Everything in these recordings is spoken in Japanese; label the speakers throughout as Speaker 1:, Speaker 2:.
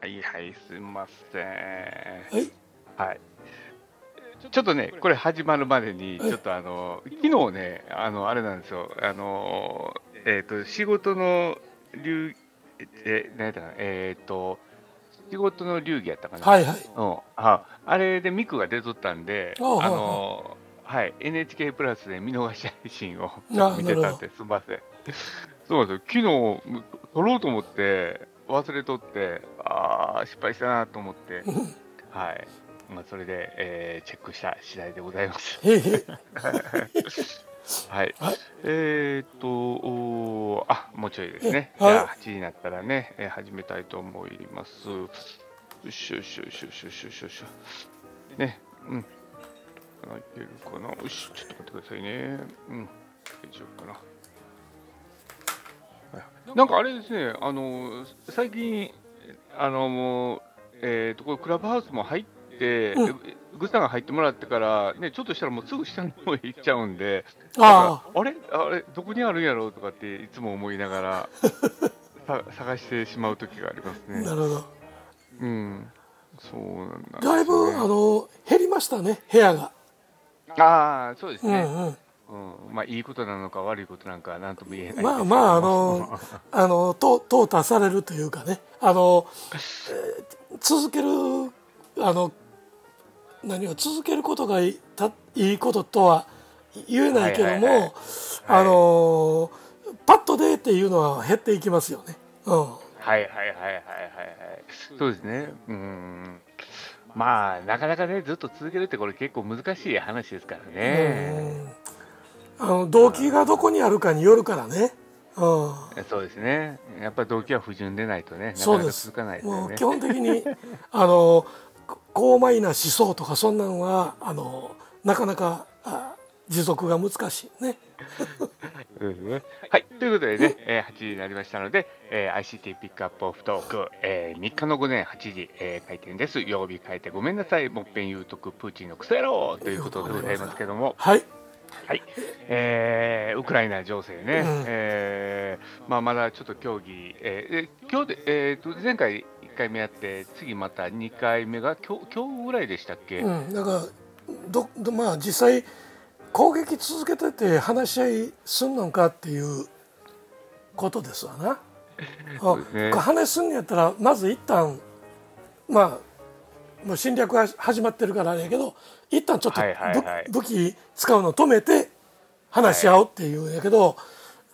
Speaker 1: はいはい、すみません。
Speaker 2: はい。
Speaker 1: はい。ちょっとね、これ始まるまでに、
Speaker 2: はい
Speaker 1: ちょっとあの、昨日ね、あの、あれなんですよ、あの、えっ、と、仕事の流、え、何やったかな、えっ、と、仕事の流儀やったかな？
Speaker 2: はいはい。
Speaker 1: うん、ああれでミクが出とったんで、
Speaker 2: あ
Speaker 1: のはい、NHK プラスで見逃し配信を
Speaker 2: あ
Speaker 1: 見てたんで、すみません。そうなんですよ、昨日撮ろうと思って、忘れとって、ああ、失敗したなと思って、はい、まあ、それで、えーチェックした次第でございます。はい。
Speaker 2: はい
Speaker 1: えーっと、おーあ、もうちょいですね。じゃあ、8時になったらね、えー始めたいと思います。よしよしよしよしよしよしよし。ね、うん。いけるかな。よし、ちょっと待ってくださいね。うん。大丈夫かな。はいなんかあれですね、あの、最近、あの、もう、えーっと、これクラブハウスも入って、
Speaker 2: う
Speaker 1: グッさんが入ってもらってから、ね、ちょっとしたらもうすぐ下の方へ行っちゃうんで、
Speaker 2: あ
Speaker 1: あれ？あれ？どこにあるんやろうとかっていつも思いながら さ探してしまう時があります
Speaker 2: あ、
Speaker 1: ね。
Speaker 2: なるほど。
Speaker 1: うん。そうなんだ、
Speaker 2: だいぶ、あの、減りましたね、部屋が。
Speaker 1: ああ、そうですね。
Speaker 2: うんうん。
Speaker 1: うん。まあ、いいことなのか悪いことなのかなんとも言えない
Speaker 2: まあまあ、あの、あの、と淘汰されるというかね、あの、えー続ける、あの、何を続けることがいいこととは言えないけども、
Speaker 1: はいはいはい
Speaker 2: あの、パッとでっていうのは減っていきますよね。うん。
Speaker 1: はいはいはいはいはいはい。そうですね。うん。まあ、なかなかね、ずっと続けるってこれ結構難しい話ですからね。
Speaker 2: あの動機がどこにあるかによるからね。うん。
Speaker 1: そうですね。やっぱり動機は不純でないとね、なかなか
Speaker 2: そうです
Speaker 1: 続かないですよね
Speaker 2: もう基。本的に あの高邁な思想とかそんなんはあのなかなかあ持続が難しいね
Speaker 1: はい、ということでね、えー8時になりましたので、えー ICT ピックアップオフトーク、えー3日の午前8時、えー開店です。曜日変えてごめんなさい、もっぺん言うとく、プーチンのクソ野郎ということでございますけども、
Speaker 2: はい。
Speaker 1: はい、えーウクライナ情勢ね、
Speaker 2: うん。
Speaker 1: えーまあ、まだちょっと協議、えーえ今日で、えーと前回1回目やって、次また2回目が今日今日ぐらいでしたっけ、
Speaker 2: うん。だからどどまあ実際攻撃続けてて話し合いすんのかっていうことですわな。
Speaker 1: ね。
Speaker 2: 話すんのやったらまず一旦まあもう侵略が始まってるからあれやけど一旦ちょっと
Speaker 1: はいはいはい。
Speaker 2: 武武器使うの止めて話し合おうっていうんやけど、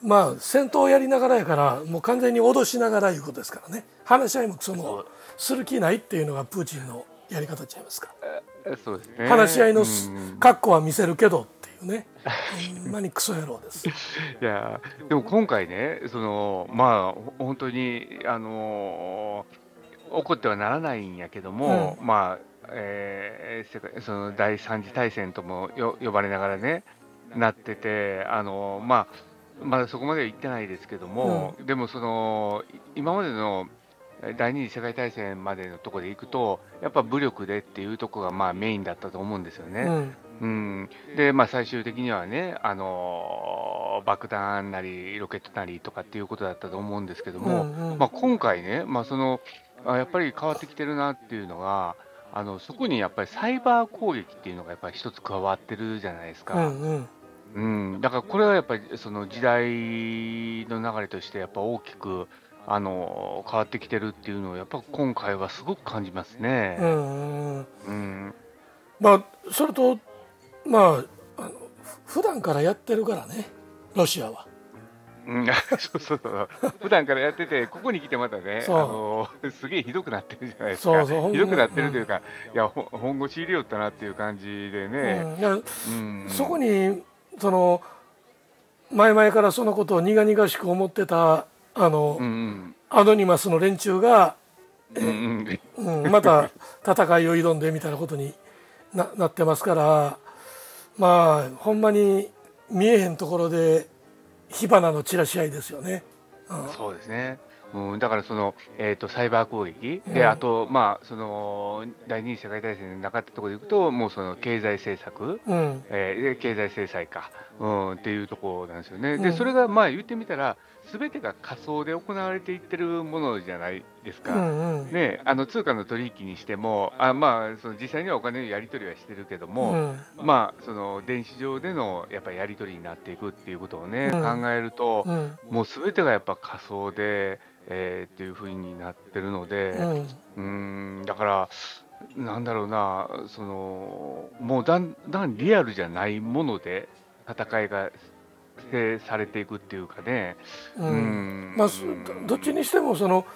Speaker 2: まあ戦闘やりながらやからもう完全に脅しながらいうことですからね。話し合いもそのする気ないっていうのがプーチンのやり方ちゃいますか、
Speaker 1: えーそうですね。
Speaker 2: 話し合いの
Speaker 1: うん
Speaker 2: 格好は見せるけどっていうね。ほんまにクソ野郎です。
Speaker 1: いやでも今回ね、そのまあほ本当にあの怒ってはならないんやけども、まあ、えー世界その第三次大戦ともよ呼ばれながらね、なってて、あのまあ、まだそこまでは行ってないですけども、でもそのい今までの第二次世界大戦までのところで行くと、やっぱ武力でっていうところがまあメインだったと思うんですよね。
Speaker 2: うん。
Speaker 1: うん、で、まあ、最終的にはね、あのー爆弾なり、ロケットなりとかっていうことだったと思うんですけども、
Speaker 2: うんうん。
Speaker 1: まあ、今回ね、まあ、そのあやっぱり変わってきてるなっていうのが、あのそこにやっぱりサイバー攻撃っていうのがやっぱり一つ加わってるじゃないです
Speaker 2: う
Speaker 1: か。
Speaker 2: んうん
Speaker 1: うん、だからこれはやっぱりその時代の流れとしてやっぱ大きくあの変わってきてるっていうのをやっぱ今回はすごく感じます
Speaker 2: う
Speaker 1: ね。
Speaker 2: んうん
Speaker 1: うん、
Speaker 2: まあそれとまああのふ普段からやってるからねロシアは
Speaker 1: うん、そうそうそう。普段からやってて、ここに来てまたね、あのすげえひどくなってるじゃないですか。
Speaker 2: そうそう
Speaker 1: ひどくなってるというか、いや、ほ本腰入れよったなっていう感じで
Speaker 2: う
Speaker 1: ね。
Speaker 2: んいや
Speaker 1: うん。
Speaker 2: そこにその前々からそのことを苦々しく思ってたあの、
Speaker 1: うんうん。
Speaker 2: アノニマスの連中が、
Speaker 1: うんうん。
Speaker 2: うん、また戦いを挑んでみたいなことにななってますからまあほんまに見えへんところで火花の散らし合いですよね。うん。
Speaker 1: そうですね。うん、だからその、えー、とサイバー攻撃、で
Speaker 2: うん。
Speaker 1: あと、まあ、その第二次世界大戦でなかったところでいくと、もうその経済政策、
Speaker 2: うん。
Speaker 1: えーで経済制裁か、うん、っていうところなんですよね。で、
Speaker 2: うん。
Speaker 1: それがまあ言ってみたら、全てが仮想で行われていってるものじゃないですか、
Speaker 2: うんうん。
Speaker 1: ね、あの通貨の取引にしても、あまあ、その実際にはお金のやり取りはしてるけども、
Speaker 2: うん。
Speaker 1: まあ、その電子上でのやっぱりやり取りになっていくっていうことをね、
Speaker 2: うん。
Speaker 1: 考えると、
Speaker 2: うん。
Speaker 1: もうすべてがやっぱ仮想で、えーっていうふうになってるので、
Speaker 2: うん。
Speaker 1: んだから、なんだろうな、そのもうだんだんリアルじゃないもので戦いが制されていくっていうかね、
Speaker 2: うん。
Speaker 1: うん。
Speaker 2: まあそどどっちにしてもその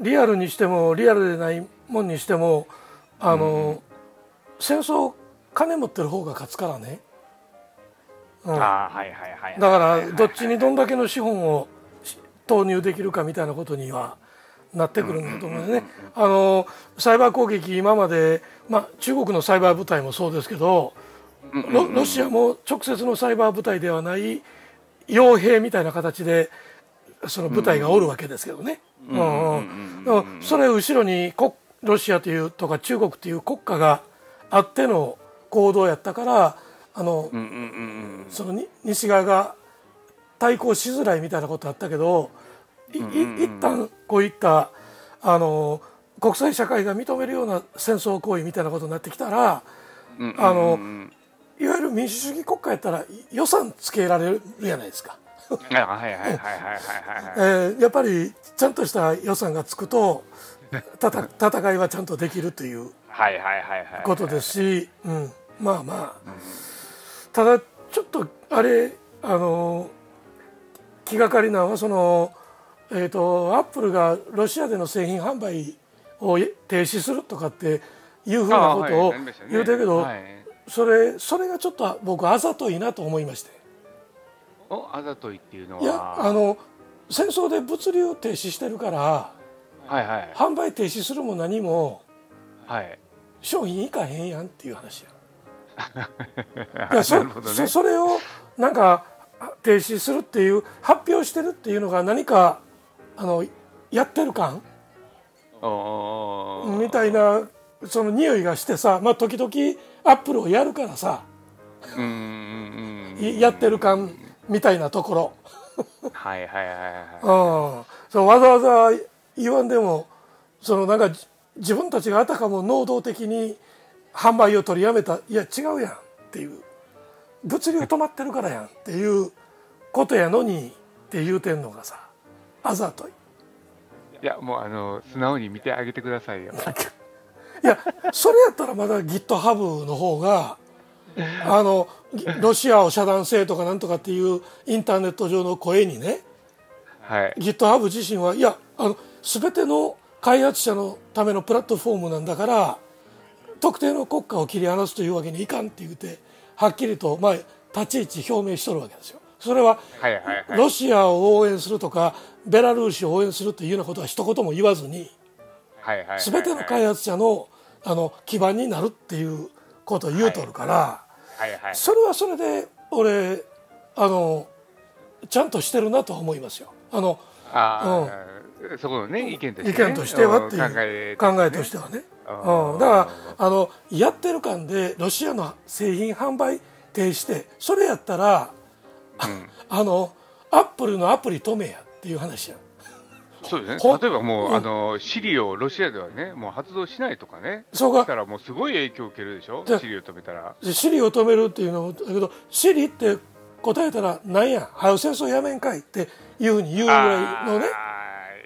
Speaker 2: リアルにしてもリアルでないもんにしてもあの、戦争金持ってる方が勝つからね、うん、だ
Speaker 1: あーはいはいはいはい。
Speaker 2: からどっちにどんだけの資本をし投入できるかみたいなことにはなってくるんだと思うんですね。あのサイバー攻撃今まで、まあ、中国のサイバー部隊もそうですけどロロシアも直接のサイバー部隊ではない傭兵みたいな形でその部隊がおるわけですけどね。それ後ろに国ロシアというとか中国という国家があっての行動やったから西側が対抗しづらいみたいなことあったけどいい一旦こういったあの国際社会が認めるような戦争行為みたいなことになってきたら
Speaker 1: うん
Speaker 2: あの
Speaker 1: うんうん
Speaker 2: いわゆる民主主義国家やったら予算つけられるじゃないですか。やっぱりちゃんとした予算がつくとたた 戦いはちゃんとできるという
Speaker 1: はいはいはいはい
Speaker 2: ことですし、うん、まあまあ、ただちょっとあれあの気がかりなのはその、えー、とアップルがロシアでの製品販売を停止するとかっていうふうなことを言うてるけど、
Speaker 1: はい、
Speaker 2: それそれがちょっと僕あざといなと思いまして。
Speaker 1: おあざといっていうのは。い
Speaker 2: やあの戦争で物流停止してるから
Speaker 1: はいはい。
Speaker 2: 販売停止するも何も
Speaker 1: はい。
Speaker 2: 商品いかへんやんっていう話や。いやそ
Speaker 1: ね。
Speaker 2: そそれをなんか停止するっていう発表してるっていうのが何かあのやってる感みたいなその匂いがしてさ、まあ、時々アップルをやるからさやってる感みたいなところ、
Speaker 1: はいはいはいはい
Speaker 2: うん、そうわざわざ言わんでもそのなんかじ自分たちがあたかも能動的に販売を取りやめたいや違うやんっていう。物流止まってるからやんっていうことやのにって言うてんのがさあざとい。
Speaker 1: いやもうあの素直に見てあげてくださいよ
Speaker 2: いやそれやったらまだ GitHub の方があのぎロシアを遮断せえとかなんとかっていうインターネット上の声にね
Speaker 1: はい
Speaker 2: GitHub 自身はいやあの全ての開発者のためのプラットフォームなんだから特定の国家を切り離すというわけにいかんって言ってはっきりと、まあ、立ち位置表明しとるわけですよ。それは
Speaker 1: はいはいはい
Speaker 2: ロシアを応援するとかベラルーシを応援するというようなことは一言も言わずに全ての開発者のあの基盤になるっていうことを言うとるから、それはそれで俺あのちゃんとしてるなとは思いますよ。あの
Speaker 1: ああ、そこのね意見として、ね、
Speaker 2: 意見としてはっていう
Speaker 1: 考え
Speaker 2: としてはね、うん、だからあのやってる感でロシアの製品販売停止してそれやったら、あのアップルのアプリ止めやっていう話や
Speaker 1: そうですね。例えばもう、
Speaker 2: うん。
Speaker 1: あのシリをロシアではねもう発動しないとかね。
Speaker 2: そうか。
Speaker 1: したらもうすごい影響を受けるでしょ？
Speaker 2: で
Speaker 1: シリを止めたら。
Speaker 2: でシリを止めるっていうのもだけどシリって答えたらなんや？早う戦争やめんかいっていうふうに言うぐらいのね、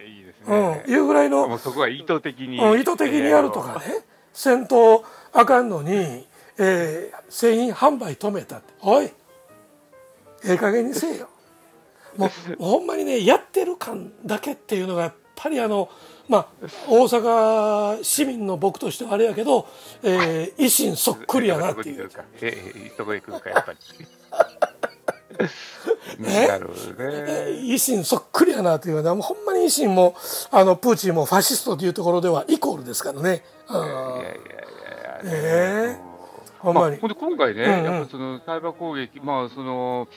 Speaker 1: いいです
Speaker 2: う
Speaker 1: ね
Speaker 2: ん、、いうぐらいの。
Speaker 1: もうそこは意図的に、
Speaker 2: うん意図的にやるとかね。戦闘あかんのに、えー製品販売止めたって。おいええ加減にせえよもうほんまにねやってる感だけっていうのがやっぱりあのまあ大阪市民の僕としてはあれやけど、えー維新そっくりやなっていう。
Speaker 1: そこに来るかやっぱり。
Speaker 2: え？
Speaker 1: なるほどね。
Speaker 2: 維新そっくりやなというのはもうほんまに維新もあのプーチンもファシストというところではイコールですからね。うん
Speaker 1: いやいやいやいや
Speaker 2: ええほんまに
Speaker 1: まあ、今回ね、
Speaker 2: うんうん。
Speaker 1: やっぱそのサイバー攻撃、まあその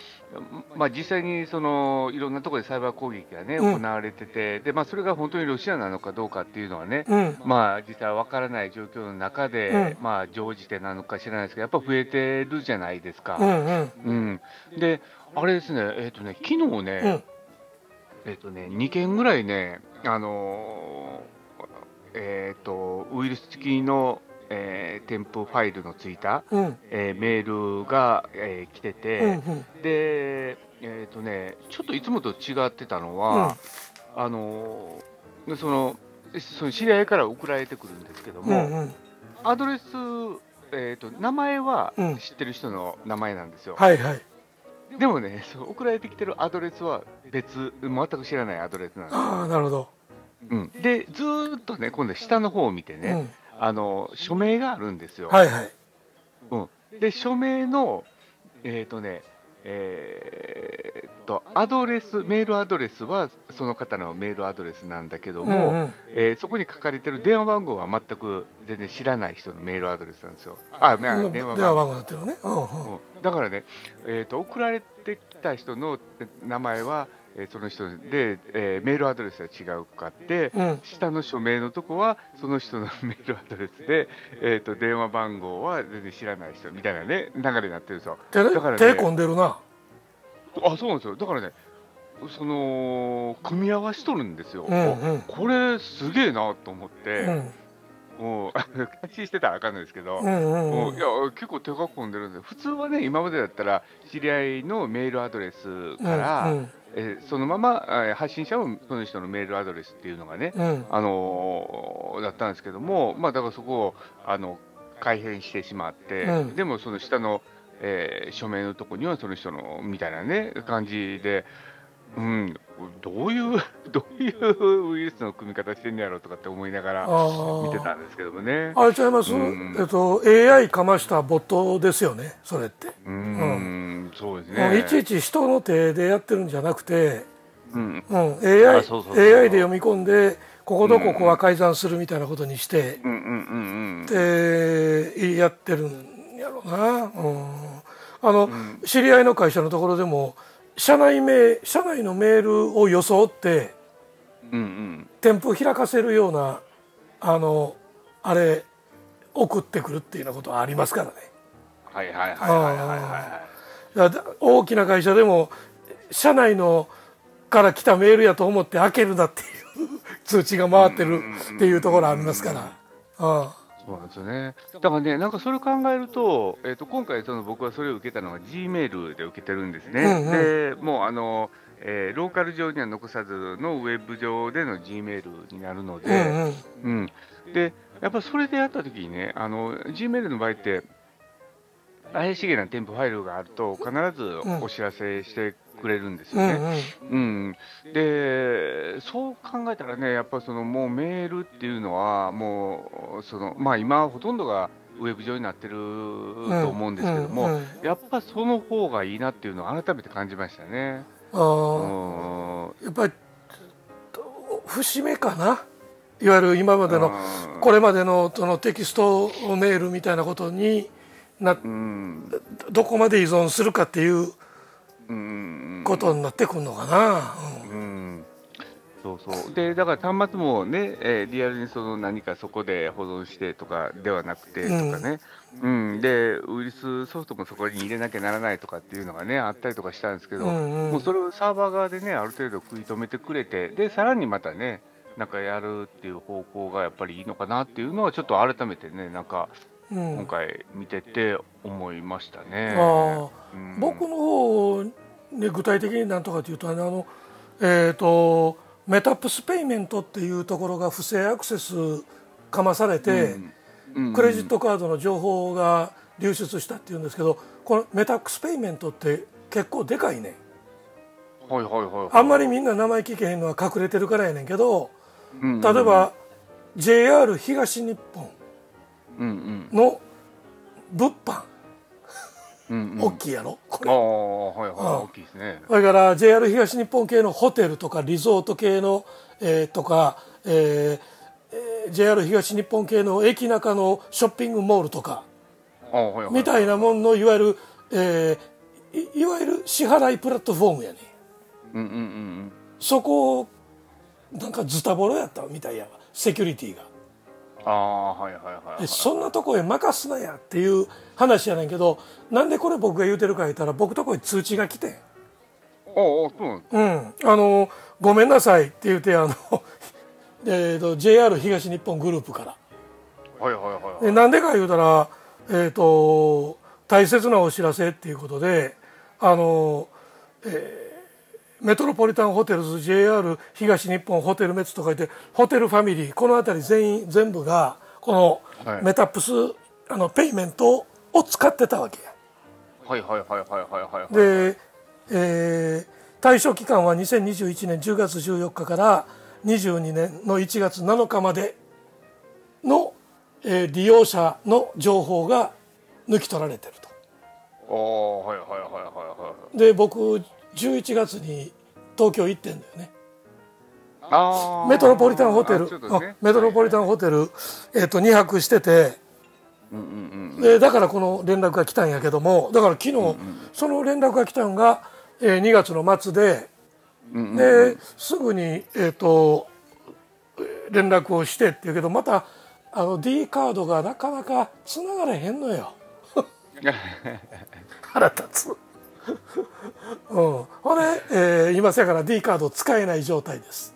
Speaker 1: まあ、実際にそのいろんなところでサイバー攻撃が、ね
Speaker 2: うん。
Speaker 1: 行われててで、まあ、それが本当にロシアなのかどうかっていうのはね、
Speaker 2: うん。
Speaker 1: まあ、実際わからない状況の中で、
Speaker 2: う
Speaker 1: まあ、常時てなのか知らないですけど、やっぱ増えてるじゃないですか。
Speaker 2: うんうん。
Speaker 1: うん。で、あれですね、えっ、とね、昨日ね、
Speaker 2: うん。
Speaker 1: えっ、とね、2件ぐらいね、あのーえっ、と、ウイルス付きの、えー添付ファイルのついた、
Speaker 2: うん。
Speaker 1: えーメールが、えー来てて、
Speaker 2: うんうん。
Speaker 1: で、えっ、とね、ちょっといつもと違ってたのは、あのーその、その知り合いから送られてくるんですけど
Speaker 2: う
Speaker 1: も、
Speaker 2: んうん。
Speaker 1: アドレス、えー、と名前は
Speaker 2: うん。
Speaker 1: 知ってる人の名前なんですよ。
Speaker 2: はいはい。
Speaker 1: でもね、そう送られてきてるアドレスは別、全く知らないアドレスなんですよ。
Speaker 2: ああなるほど、
Speaker 1: うん、で、ずーっとね、今度下の方を見てね、
Speaker 2: うん、
Speaker 1: あの署名があるんですよ。
Speaker 2: はいはい。
Speaker 1: うん、で、署名の、えっ、とね、えーっと、アドレス、メールアドレスはその方のメールアドレスなんだけども、
Speaker 2: うんうん。
Speaker 1: えーそこに書かれてる電話番号は全く全然知らない人のメールアドレスなんですよ。あ、まあ
Speaker 2: うん。
Speaker 1: 電話番号。
Speaker 2: 電話番号になってね、うんうん。
Speaker 1: うん。だからね、えーと、送られてきた人の名前は、えーその人で、えーメールアドレスが違うかって、
Speaker 2: うん。
Speaker 1: 下の署名のとこはその人のメールアドレスで、えー、と電話番号は全然知らない人みたいなね流れになってるんですよ。
Speaker 2: 手
Speaker 1: だからね
Speaker 2: 手込んでるな。
Speaker 1: あそうなんですよ。だからねその組み合わしとるんですよ。
Speaker 2: うんうん。
Speaker 1: これすげえなと思っ
Speaker 2: う
Speaker 1: て、
Speaker 2: ん。
Speaker 1: もう感心してたらあかんないですけど、
Speaker 2: うんうんうん。
Speaker 1: いや結構手が込んでるんで普通はね今までだったら知り合いのメールアドレスから、
Speaker 2: うん
Speaker 1: えーそのまま、えー発信者もその人のメールアドレスっていうのがね、
Speaker 2: うん。
Speaker 1: あのーだったんですけども、まあ、だからそこをあの改変してしまって、
Speaker 2: うん。
Speaker 1: でもその下の、えー署名のとこにはその人のみたいなね感じで、うん、どういう どういうウイルスの組み方してんねやろうとかって思いながら見てたんですけどもね。
Speaker 2: あれちゃいます、
Speaker 1: うん。
Speaker 2: えっと AI かましたボットですよねそれって、
Speaker 1: うーん、そうですね。
Speaker 2: いちいち人の手でやってるんじゃなくて、
Speaker 1: うん、
Speaker 2: うん、AI,
Speaker 1: あそうそうそう
Speaker 2: AI で読み込んでこことここは改ざんするみたいなことにして、
Speaker 1: うん、うん、うん、うん。
Speaker 2: でやってるんやろうな、うん、あの、知り合いの会社のところでも社内名社内のメールを装って
Speaker 1: うん、うん。
Speaker 2: 添付開かせるようなあのあれ送ってくるっていうようなことはありますからね。
Speaker 1: はい、はい、はい、はい、はい、はい。
Speaker 2: 大きな会社でも社内のから来たメールやと思って開けるなっていう通知が回ってるっていうところありますから。うん
Speaker 1: そうなんですよね。だからね、なんかそれを考えると、えっ、と、今回、その僕はそれを受けたのは G メールで受けてるんですね。
Speaker 2: うんうん
Speaker 1: で、もう、あの、えーローカル上には残さずのウェブ上での G メールになるの
Speaker 2: うん
Speaker 1: で、うん、で、やっぱそれでやったときにね、あの、G メールの場合って、怪しげな添付ファイルがあると、必ずお知らせしてくれるんですよ
Speaker 2: うん
Speaker 1: ね。
Speaker 2: うん。
Speaker 1: うん、でそう考えたらね、やっぱそのもうメールっていうのは、もうその、まあ、今、ほとんどがウェブ上になってると思うんですけども、
Speaker 2: うんうん
Speaker 1: やっぱその方がいいなっていうのを改めて感じましたね。
Speaker 2: あやっぱり節目かな？いわゆる今までの
Speaker 1: うん。
Speaker 2: これまでのそのテキストメールみたいなことにな
Speaker 1: うん。
Speaker 2: どこまで依存するかっていう
Speaker 1: うん。
Speaker 2: ことになってくるのかな。
Speaker 1: うん。そうそう。でだから端末もね、えーリアルにその何かそこで保存してとかではなくてとかね、うん。でウイルスソフトもそこに入れなきゃならないとかっていうのがねあったりとかしたんですけど、
Speaker 2: うんうん。
Speaker 1: もうそれをサーバー側でねある程度食い止めてくれてでさらにまたねなんかやるっていう方向がやっぱりいいのかなっていうのはちょっと改めてねなんか
Speaker 2: うん
Speaker 1: 今回見てて思いましたね。うん。
Speaker 2: 僕の方ね具体的に何とかというとあのえっ、とメタプスペイメントっていうところが不正アクセスかまされて、
Speaker 1: うん。
Speaker 2: クレジットカードの情報が流出したっていうんですけどこのメタックスペイメントって結構でかいね。
Speaker 1: はいはいはいはい、
Speaker 2: あんまりみんな名前聞けへんのは隠れてるからやねんけど
Speaker 1: うん
Speaker 2: 例えば JR 東日本
Speaker 1: うんうん
Speaker 2: の物販。
Speaker 1: うんうん。
Speaker 2: 大きいやろ？こ
Speaker 1: ああ
Speaker 2: れ
Speaker 1: はいはい。
Speaker 2: あ
Speaker 1: 大きいですね。
Speaker 2: それから JR 東日本系のホテルとかリゾート系の、えーとか、えーえー JR 東日本系の駅中のショッピングモールとか。
Speaker 1: あはいはい。
Speaker 2: みたいなもんのいわゆる、えーいいわゆる支払いプラットフォームやね。
Speaker 1: うんうんうん。
Speaker 2: そこをなんかズタボロやったみたいやわ。セキュリティがそんなとこへ任すなやっていう話やねんけどなんでこれ僕が言うてるか言ったら僕とこへ通知が来てん。
Speaker 1: おうなん
Speaker 2: うん、あのごめんなさいって言ってあの、えー、と JR 東日本グループから。
Speaker 1: はいはいはいはい。
Speaker 2: でなんでか言うたら、えー、と大切なお知らせっていうことであの、えーメトロポリタンホテルズ JR 東日本ホテルメツと書いてホテルファミリーこの辺り全員全部がこの
Speaker 1: はい
Speaker 2: メタップス、あのペイメントを使ってたわけや。
Speaker 1: はいはいはいはいはいはい
Speaker 2: で、えー対象期間は2021年10月14日から22年の1月7日までの、えー利用者の情報が抜き取られてると。
Speaker 1: はいはいはいはいはい
Speaker 2: で僕11月に東京行ってんだよね。
Speaker 1: あー。
Speaker 2: メトロポリタンホテル、
Speaker 1: ね。
Speaker 2: うんメトロポリタンホテル、えー、と2泊してて。
Speaker 1: うんうんうん
Speaker 2: でだからこの連絡が来たんやけどもだから昨日、その連絡が来たのが、えー2月の末で
Speaker 1: うんうん
Speaker 2: ですぐに、えー、とえー連絡をしてっていうけどまたあの D カードがなかなかつながれへんのよ。腹立つ。うん、ほんで、えー今せやから D カード使えない状態です。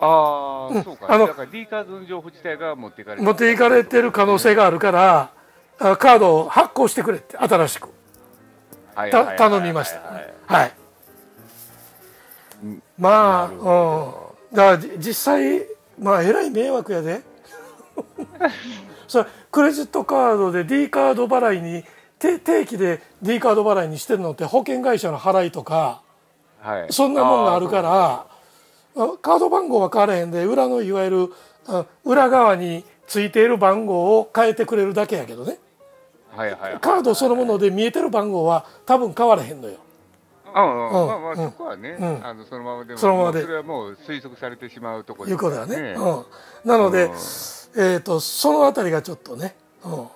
Speaker 1: ああ、そうか。
Speaker 2: あの
Speaker 1: だから D カードの情報自体が持っていかれて
Speaker 2: 持っていかれてる可能性があるからあカードを発行してくれって新しく。た
Speaker 1: はいはいはいはい。
Speaker 2: 頼みました。
Speaker 1: はい。
Speaker 2: はいまあ、うん、だからじ実際まあえらい迷惑やで。それクレジットカードで D カード払いに定定期で D カード払いにしてるのって保険会社の払いとか
Speaker 1: はい。
Speaker 2: そんなもんがあるからあカード番号は変わらへんで裏のいわゆるあ裏側についている番号を変えてくれるだけやけどね。
Speaker 1: はいはいはい。
Speaker 2: カードそのもので見えてる番号は多分変わらへんのよ。
Speaker 1: うんうん。
Speaker 2: うん
Speaker 1: まあまあ
Speaker 2: うん。
Speaker 1: そこはね、
Speaker 2: うん。
Speaker 1: あのそのままでも
Speaker 2: そのままで。
Speaker 1: それはもう推測されてしまうところ
Speaker 2: いうことだね。
Speaker 1: ね。
Speaker 2: うん、なので、
Speaker 1: うん。
Speaker 2: えー、とそのあたりがちょっとね、うん、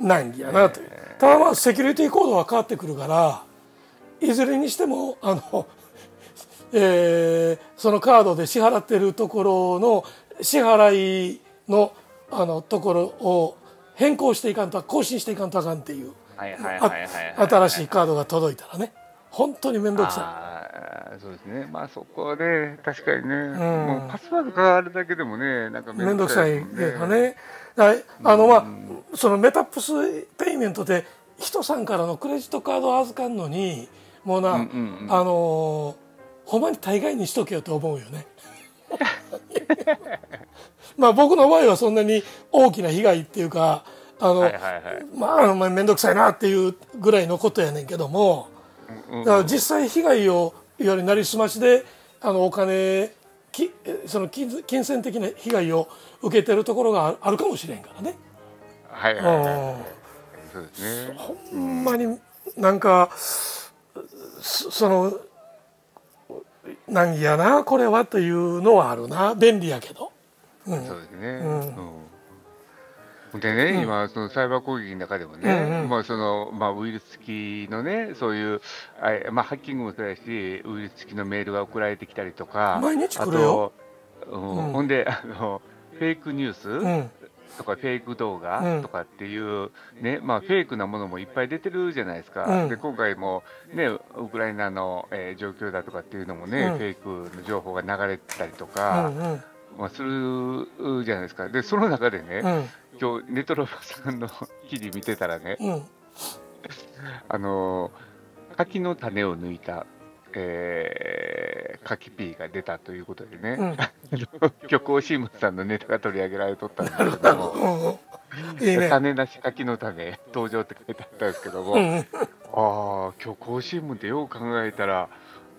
Speaker 2: 難儀やなという。ただまあセキュリティコードは変わってくるからいずれにしてもあの、えーそのカードで支払ってるところの支払いのあのところを変更していかんと更新していかんとあかんっていう新しいカードが届いたらね。本当に面倒くさ
Speaker 1: あーそうですね。まあそこで確かにね、
Speaker 2: ん。
Speaker 1: もうパスワード変わるだけでもねなんか
Speaker 2: い面倒くさい
Speaker 1: ですもん
Speaker 2: けどね。だからあのまあそのメタップスペイメントで人さんからのクレジットカードを預かんのにもうな、
Speaker 1: うんうんうん。
Speaker 2: あのーほんまに大概にしとけよと思うよね。まあ僕の場合はそんなに大きな被害っていうかあの、
Speaker 1: はいはいはい。
Speaker 2: まあ面倒くさいなっていうぐらいのことやねんけども
Speaker 1: うんうん。
Speaker 2: だから実際被害をいわゆるなりすましであのお金きその金金銭的な被害を受けてるところがああるかもしれんからね。
Speaker 1: はいはいはい
Speaker 2: うん
Speaker 1: そうですね
Speaker 2: ほんまになんかそそのなんやなこれはというのはあるな便利やけど。
Speaker 1: そうですね。うんでね、今、そのサイバー攻撃の中でもね、
Speaker 2: うんうん。
Speaker 1: まあそのまあ、ウイルス付きのね、そういう、あいまあ、ハッキングもそうやし、ウイルス付きのメールが送られてきたりとか、
Speaker 2: 毎日来るよ。
Speaker 1: あと、うん
Speaker 2: うん。
Speaker 1: ほんであの、フェイクニュース、
Speaker 2: うん。
Speaker 1: とか、フェイク動
Speaker 2: うん。
Speaker 1: 画とかっていう、ねまあ、フェイクなものもいっぱい出てるじゃないですか、
Speaker 2: うん。
Speaker 1: で今回も、ね、ウクライナの、えー状況だとかっていうのもね、
Speaker 2: うん。
Speaker 1: フェイクの情報が流れてたりと
Speaker 2: う
Speaker 1: か。
Speaker 2: んうん。
Speaker 1: まあ、するじゃないですか。で、その中でね、
Speaker 2: うん
Speaker 1: 今日、ネトロバさんの記事見てたらね、
Speaker 2: うん。
Speaker 1: あのー柿の種を抜いた、えー、柿ピーが出たということでね、
Speaker 2: うん。
Speaker 1: 虚構新聞さんのネタが取り上げられとったんですけども、
Speaker 2: いいね。
Speaker 1: 種なし柿の種、登場って書いてあったんですけども、
Speaker 2: うん。
Speaker 1: ああ、虚構新聞ってよう考えたら、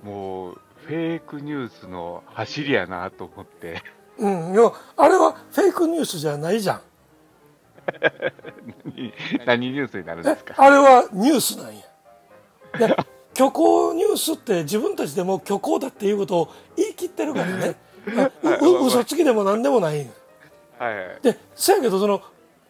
Speaker 1: もう、フェイクニュースの走りやなと思って、
Speaker 2: うん、いやあれはフェイクニュースじゃないじゃん。
Speaker 1: 何何ニュースになるん
Speaker 2: え
Speaker 1: ですか？
Speaker 2: あれはニュースなんや。で虚構ニュースって自分たちでも虚構だっていうことを言い切ってるからね。うう嘘つきでも何でもないん
Speaker 1: はいはい。
Speaker 2: でせやけどその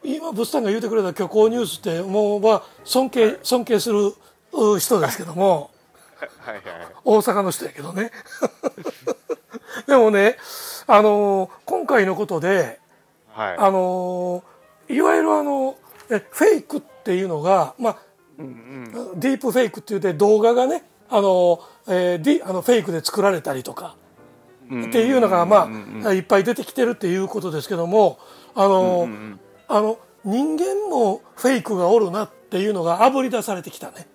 Speaker 2: 今物産が言うてくれた虚構ニュースってもうは尊敬尊敬するう人ですけども
Speaker 1: はいはい。
Speaker 2: 大阪の人やけどねでもねあの今回のことで
Speaker 1: はい。
Speaker 2: あのいわゆるあのえフェイクっていうのが、まあ、
Speaker 1: うんうん
Speaker 2: ディープフェイクって言って動画がねあの、えー、ディあのフェイクで作られたりとか
Speaker 1: うん
Speaker 2: っていうのがま
Speaker 1: うんうん
Speaker 2: あいっぱい出てきてるっていうことですけどもあの、
Speaker 1: うんうん
Speaker 2: あの人間もフェイクがおるなっていうのがあぶり出されてきたね。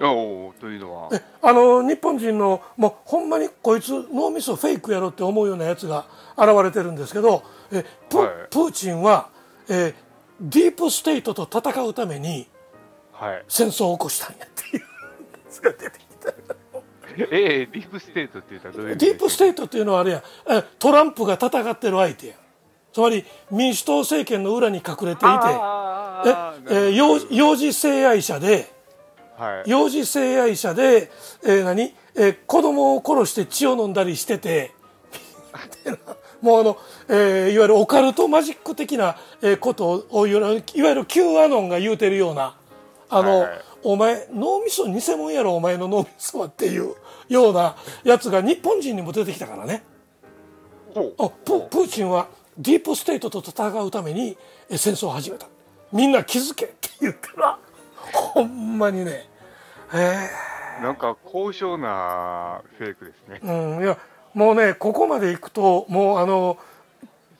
Speaker 1: おーというのは
Speaker 2: えあの日本人のもうほんまにこいつ脳みそフェイクやろって思うようなやつが現れてるんですけどえプ,、
Speaker 1: はい
Speaker 2: プーチンは、えーディープステートと戦うために
Speaker 1: はい。
Speaker 2: 戦争を起こしたんやっていうやつが出てきた。
Speaker 1: ええディープステートって言ったらどういう
Speaker 2: ディープステートっていうのはあれやえトランプが戦ってる相手や。つまり民主党政権の裏に隠れていてええー幼幼児性愛者で
Speaker 1: はい。
Speaker 2: 幼児性愛者で、えー何？えー子供を殺して血を飲んだりしてて もうあの、えーいわゆるオカルトマジック的な、えーことをいわゆる Q アノンが言うてるようなあの、
Speaker 1: はいはい。
Speaker 2: お前脳みそ偽物やろお前の脳みそはっていうようなやつが日本人にも出てきたからね。あププーチンはディープステートと戦うためにえー戦争を始めた。みんな気づけって言ったらほんまにね。えー。
Speaker 1: なんか高尚なフェイクですね。
Speaker 2: うん、いやもうねここまでいくともうあの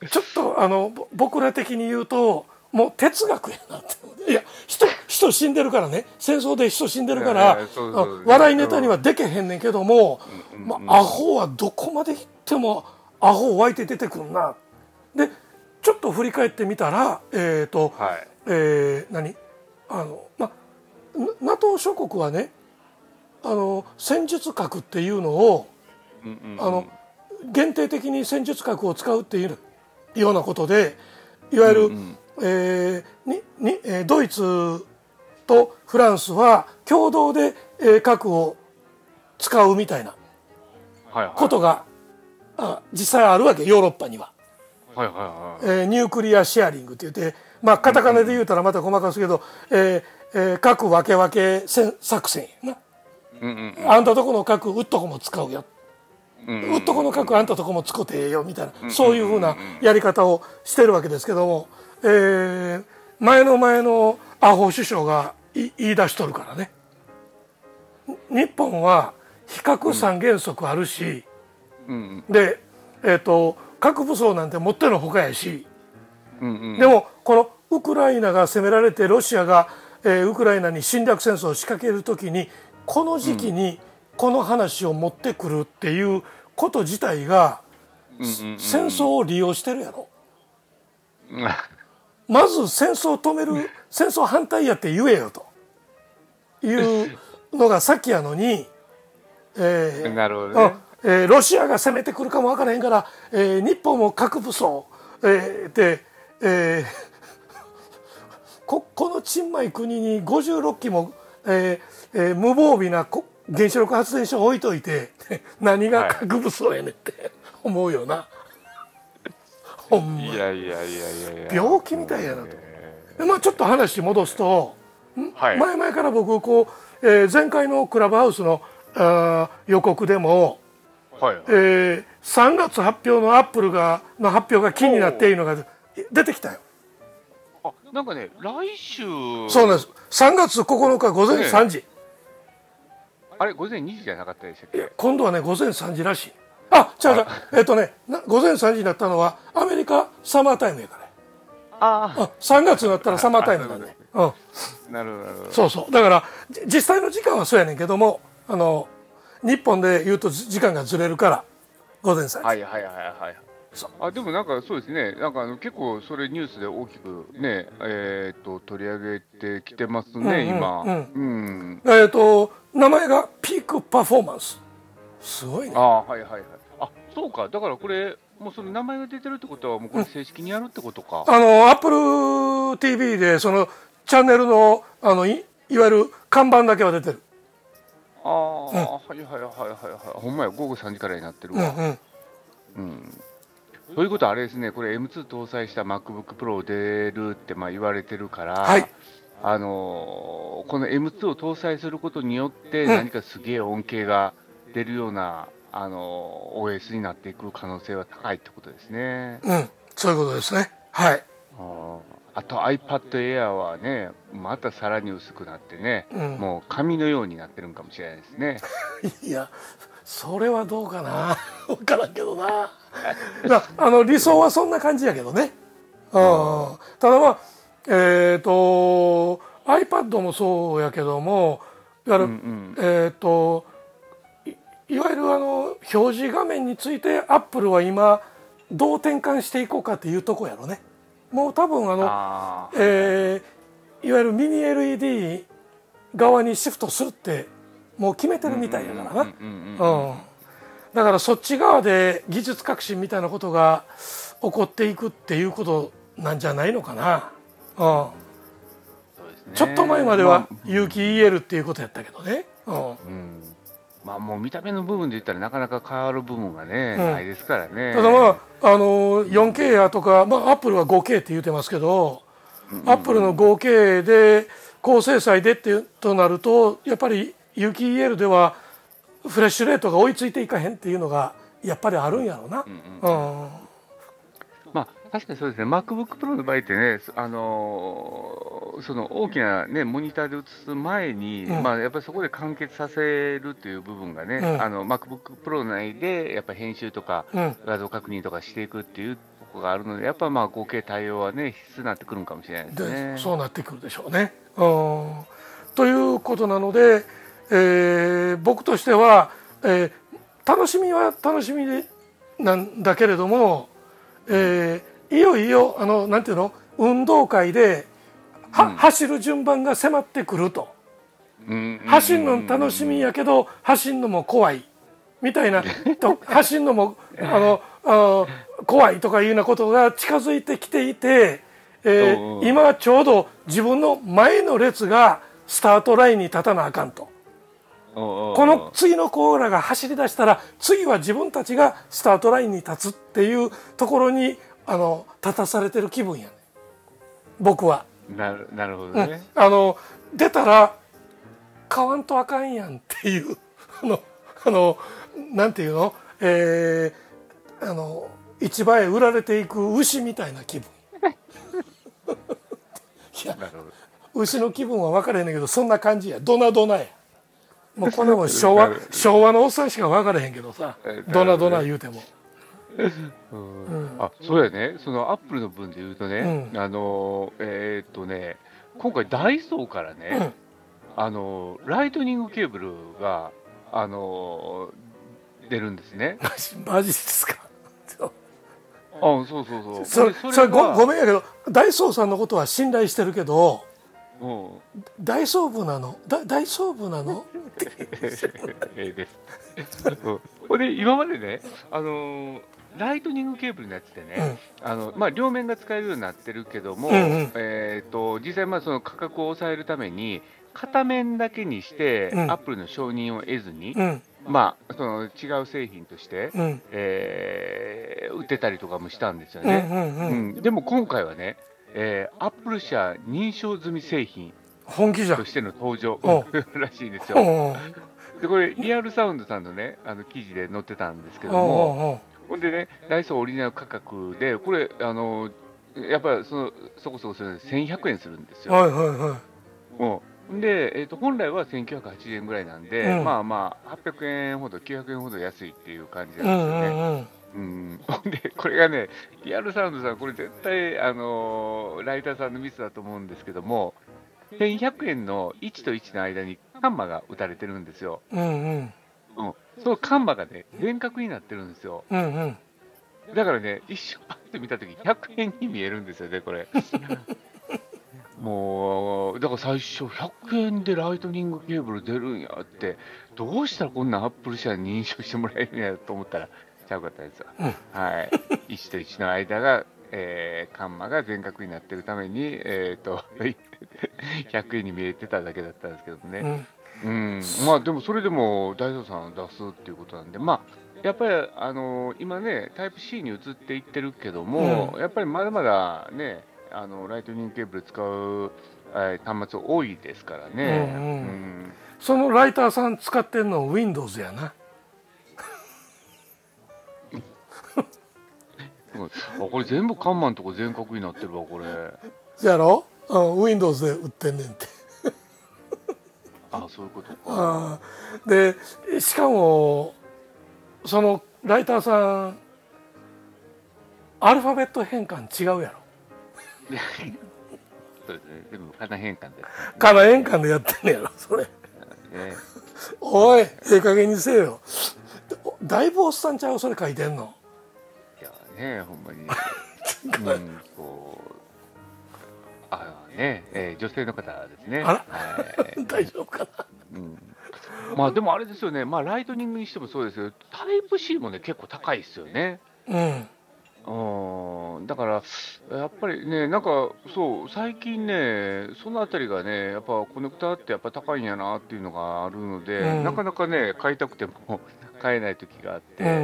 Speaker 2: ちょっとあのぼ僕ら的に言うともう哲学やなって。いや人人死んでるからね。戦争で人死んでるから笑いネタにはでけへんねんけども、まあ、アホはどこまで行ってもアホ湧いて出てくるな。でちょっと振り返ってみたらえっ、と、
Speaker 1: はい。
Speaker 2: えー何？あのまあな NATO 諸国はねあの戦術核っていうのをあの限定的に戦術核を使うっていうようなことでいわゆる、
Speaker 1: うんうん。
Speaker 2: えーににえードイツとフランスは共同で、えー核を使うみたいな
Speaker 1: はいはい。
Speaker 2: ことが、あ実際あるわけヨーロッパには。
Speaker 1: はいはいはい。
Speaker 2: えーニュークリアシェアリングって言ってまあカタカナで言うたらまた細かすけど、えーえー核分け分け戦作戦やな。
Speaker 1: うんうん
Speaker 2: あんたとこの核うっとこも使うよ
Speaker 1: うんう
Speaker 2: っとこの核あんたとこも使ってええよみたいな。そういうふうなやり方をしてるわけですけども、えー前の前のアホ首相がい言い出しとるからね。日本は非核三原則あるし、
Speaker 1: うん。
Speaker 2: で、えー、と核武装なんてもってのほかやし。でもこのウクライナが攻められてロシアが、えーウクライナに侵略戦争を仕掛ける時にこの時期にこの話を持ってくるっていうこと自体が戦争を利用してるやろ。
Speaker 1: う ん
Speaker 2: まず戦争を止める戦争反対やって言えよと。いうのがさっきやのに、えー
Speaker 1: なるほどね。
Speaker 2: うんえーロシアが攻めてくるかもわからへんから、えー日本も核武装、えーで、えー ここのちんまい国に56機も、えーえー無防備なこ原子力発電所を置いといて 何が核武装やねんって思うよな。ほんま。
Speaker 1: いやいやいやいやいや。
Speaker 2: 病気みたいやなと。でまあ、ちょっと話戻すと、
Speaker 1: はい。
Speaker 2: 前々から僕こう、えー前回のクラブハウスのあー予告でも、
Speaker 1: はい
Speaker 2: えー3月発表のアップルがの発表が気になっているのが出てきたよ。
Speaker 1: あなんかね来週。
Speaker 2: そうなんです。3月9日午前3時、
Speaker 1: あれ午前2時じゃなかったでしたっけ？
Speaker 2: 今度はね午前3時らしい。あ違う違う。えっとねな午前3時になったのはアメリカサマータイムやから。
Speaker 1: あ
Speaker 2: あ3月になったらサマータイムなんで、うん、
Speaker 1: あなるほど。
Speaker 2: そうそう。だからじ実際の時間はそうやねんけどもあの日本で言うと時間がずれるから午前3時、
Speaker 1: はいはいはいはいあでもなんかそうですね。なんかあの結構それニュースで大きくねえっ、と取り上げてきてますね、
Speaker 2: うんうん
Speaker 1: 今
Speaker 2: うん。
Speaker 1: うん。
Speaker 2: えっ、と名前がピークパフォーマンス。すごいね。
Speaker 1: ああはいはいはい。あそうか。だからこれもうその名前が出てるってことはもうこれ正式にやるってことか、
Speaker 2: あのアップル TV でそのチャンネルのあのいいわゆる看板だけは出てる。
Speaker 1: ああ、はいはいはいはいはい。ほんまや。午後3時からになってるわ、
Speaker 2: うんうん。
Speaker 1: うんということはあれですね、これ M2 搭載した MacBook Pro 出るってまあ言われてるから、
Speaker 2: はい。
Speaker 1: あのーこの M2 を搭載することによって
Speaker 2: うん。
Speaker 1: 何かすげえ恩恵が出るような、あのー OS になっていく可能性は高いってことですね。
Speaker 2: うん。そういうことですね。はい。
Speaker 1: あー。あと iPad Air はね、またさらに薄くなってね、
Speaker 2: うん。
Speaker 1: もう紙のようになってるんかもしれないですね。
Speaker 2: いやそれはどうかな？分からんけどな。なあの理想はそんな感じやけどね、うん、ただまあえっ、と iPad もそうやけどもいわゆる、
Speaker 1: うん。
Speaker 2: えっ、といいわゆるあの表示画面についてアップルは今どう転換していこうかっていうとこやろね。もう多分あの
Speaker 1: あー
Speaker 2: えーいわゆるミニ LED 側にシフトするってもう決めてるみたいやからな、だからそっち側で技術革新みたいなことが起こっていくっていうことなんじゃないのかな、うん、
Speaker 1: ね。
Speaker 2: ちょっと前までは
Speaker 1: まあ。
Speaker 2: 有機 EL っていうことやったけどね、うん、
Speaker 1: うん。まあもう見た目の部分で言ったらなかなか変わる部分がね、
Speaker 2: うん。
Speaker 1: ないですからね。
Speaker 2: ただまああの 4K やとか、まあ、アップルは 5K って言ってますけど、アップルの 5K で高精細でってとなるとやっぱり有機 EL ではフレッシュレートが追いついていかへんっていうのがやっぱりあるんやろうな。うん
Speaker 1: まあ確かにそうですね、MacBook Pro の場合ってね、そあのーその大きな、ね、モニターで映す前に、
Speaker 2: うん。
Speaker 1: まあ、やっぱりそこで完結させるという部分がね、
Speaker 2: うん。
Speaker 1: あの MacBook Pro 内でやっぱり編集とか
Speaker 2: うん。
Speaker 1: 画像確認とかしていくっていうところがあるので、やっぱまあ合計対応はね、必須になってくるんかもしれないです
Speaker 2: で
Speaker 1: ね。
Speaker 2: そうなってくるでしょうね。うん。ということなので、えー僕としては、えー楽しみは楽しみでなんだけれども、えーいよいよあのなんていうの運動会では、
Speaker 1: うん。
Speaker 2: 走る順番が迫ってくると。
Speaker 1: うん。
Speaker 2: 走るの楽しみやけど走るのも怖い。みたいな と走るのもあのあの怖いとかいうようなことが近づいてきていて、えー今ちょうど自分の前の列がスタートラインに立たなあかんとこの次のコーラが走り出したら次は自分たちがスタートラインに立つっていうところにあの立たされてる気分やね。僕は。
Speaker 1: なるなるほど
Speaker 2: うん。
Speaker 1: ね。
Speaker 2: あの出たら買わんとあかんやんっていう あのあのなんていうの、えーあの市場へ売られていく牛みたいな気分。い や
Speaker 1: なるほど。
Speaker 2: 牛の気分は分からへんねんけどそんな感じや。ドナドナやもうこんなもん昭和昭和のおっさんしか分からへんけどさドナドナ言うても。
Speaker 1: うん。あそうやね、そのアップルの分で言うとね、
Speaker 2: うん。
Speaker 1: あのえーっとね、今回、ダイソーからね、あのライトニングケーブルがあの出るんですね。
Speaker 2: マジマジですか？そう
Speaker 1: あそうそう。そう。
Speaker 2: それ
Speaker 1: で
Speaker 2: それご
Speaker 1: が
Speaker 2: ごめんやけどダイソーさんのことは信頼してるけど
Speaker 1: うん
Speaker 2: 大丈夫なの？だ大丈夫なの？
Speaker 1: え えです。うんほんで今までね、あのライトニングケーブルのやつってね、あのまあ、両面が使えるようになってるけども、
Speaker 2: うんうん。
Speaker 1: えー、と実際、まあその価格を抑えるために、片面だけにして、
Speaker 2: うん。
Speaker 1: アップルの承認を得ずに、
Speaker 2: うん。
Speaker 1: まあ、その違う製品として、
Speaker 2: うん。
Speaker 1: えー売ってたりとかもしたんですよ
Speaker 2: うんう
Speaker 1: ね。
Speaker 2: んうん。
Speaker 1: うん。でも今回はね、えーアップル社認証済み製品
Speaker 2: 本気じゃ。ん
Speaker 1: としての登場
Speaker 2: お
Speaker 1: らしいんですよ。でこれ、リアルサウンドさんのね、あの記事で載ってたんですけど
Speaker 2: うん
Speaker 1: も、
Speaker 2: う。ん
Speaker 1: ほんでね、ダイソーオリジナル価格で、これ、あのやっぱりそのそこそこするんで、1100円するんですよ。
Speaker 2: はいはいはい。
Speaker 1: う。んで、えーと、本来は1980円ぐらいなんで、
Speaker 2: うん。
Speaker 1: まあまあ、800円ほど、900円ほど安いっていう感じ
Speaker 2: う
Speaker 1: なんですよね。
Speaker 2: んうんうん
Speaker 1: うん、ほん で、これがね、リアルサウンドさん、これ絶対、あのライターさんのミスだと思うんですけども、1100円の1と1の間にカンマが打たれてるんですよ。
Speaker 2: うんうん
Speaker 1: うん、そのカンマがね、全角になってるんですよ。
Speaker 2: うんうん
Speaker 1: だからね、一瞬パッと見たとき、100円に見えるんですよね、これ。もう、だから最初、100円でライトニングケーブル出るんやって、どうしたらこんなアップル社に認証してもらえるんやと思ったら、ちゃうかったですわ。
Speaker 2: うん
Speaker 1: はい。1と1の間が、えー、カンマが全角になってるために、えっ、と、100円に見えてただけだったんですけどね。
Speaker 2: うん
Speaker 1: うん、まあでもそれでも大蔵さん出すっていうことなんで、まあ、やっぱり、あの今ね、タイプ C に移っていってるけども、やっぱりまだまだね、あのライトニングケーブル使う、えー端末多いですからね。
Speaker 2: うんうん
Speaker 1: うん
Speaker 2: そのライターさん使ってんの Windows やな
Speaker 1: あこれ全部カンマのとこ全角になってるわ、これ。
Speaker 2: そやろ、うん、Windows で売ってんねんって。
Speaker 1: あそういうこと
Speaker 2: か。でしかもそのライターさんアルファベット変換違うやろ。
Speaker 1: そうですね。でも仮名変換で、ね、
Speaker 2: 仮名変換でやってんねやろそれ、ね、おいええ加減にせえよ。だいぶおっさんちゃう？それ書いてんの
Speaker 1: ねほんまに。うんこうあね、えー、女性の方ですね。
Speaker 2: はい、大丈夫かな、
Speaker 1: うん。まあでもあれですよね、まあ、ライトニングにしてもそうですけど、タイプ C もね、結構高いですよね。
Speaker 2: うん。
Speaker 1: うん、だから、やっぱりね、なんか、そう、最近ね、そのあたりがね、やっぱコネクタってやっぱ高いんやなっていうのがあるので、うん、なかなかね、買いたくても買えない時があって、うん、う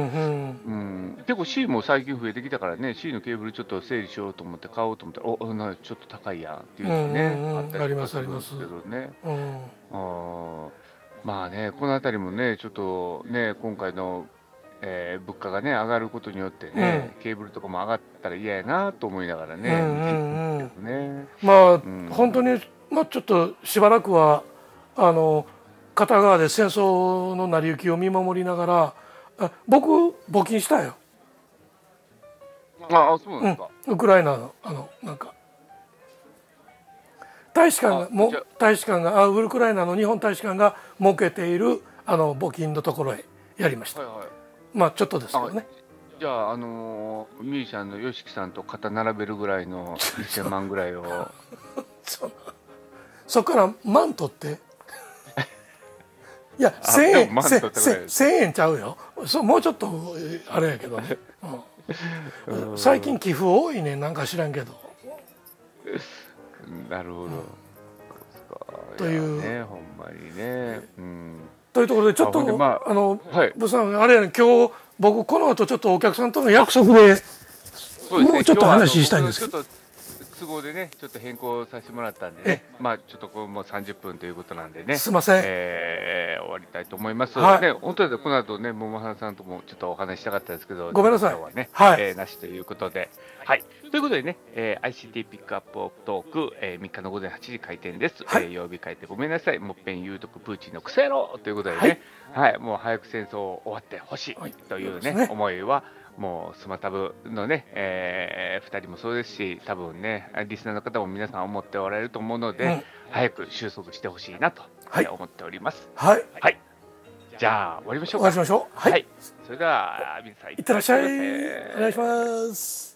Speaker 1: ん、結構 C も最近増えてきたからね、C のケーブルちょっと整理しようと思って買おうと思ったら、おなちょっと高いやんっていうのね、うんうん、あったりするんですけどね。うん、あまあね、このあたりもね、ちょっとね、今回のえー、物価がね上がることによってね、うん、ケーブルとかも上がったら嫌やなと思いながらね、うんうんうん。ね。
Speaker 2: まあ、うん、本当に、まあ、ちょっとしばらくはあの片側で戦争の成り行きを見守りながら僕募金したよ。
Speaker 1: ああそうなんですか、
Speaker 2: うん、ウクライナのあのなんか。大使館がも大使館があウクライナの日本大使館が設けているあの募金のところへやりました、はいはい。まあちょっとですけどね。
Speaker 1: じゃあ、あのー、ミュージシャンの YOSHIKI さんと肩並べるぐらいの1000万ぐらいを。
Speaker 2: そそこから万取っていや1000円1000円ちゃうよ。そもうちょっとあれやけどね、うん、最近寄付多いねなんか知らんけど。
Speaker 1: なるほど、うん、
Speaker 2: という。
Speaker 1: ねほんまにね。うん。
Speaker 2: というところでちょっとあ、あの、はい、ブさんあれやね今日僕この後ちょっとお客さんとの約束で、ね、もうちょっと話したいんですけど。
Speaker 1: 都合でね、ちょっと変更させてもらったんでね、まあちょっとこうもう30分ということなんでね、
Speaker 2: すみません、
Speaker 1: えー、終わりたいと思います。はい、ね、本当はこの後ね、桃原さんともちょっとお話したかったですけど、
Speaker 2: ごめんなさい。
Speaker 1: 今日はね、はい、えー、なしということで、はい。ということでね、えー、ICT ピックアップオフトーク、えー、3日の午前8時開店です。はい、えー、曜日変えてごめんなさい。もっぺん言うとくプーチンのクソ野郎ということでね、はい、はい、もう早く戦争終わってほしいというね、ね。思いは、もうスマタブのね、えー、2人もそうですし、多分ね、リスナーの方も皆さん思っておられると思うので、うん、早く収束してほしいなと、はい、思っております。
Speaker 2: はい。
Speaker 1: はい。じゃあ、終わりましょう
Speaker 2: か。終わりましょう。はい。はい、
Speaker 1: それでは、皆さん、
Speaker 2: いってらっしゃい。お願いします。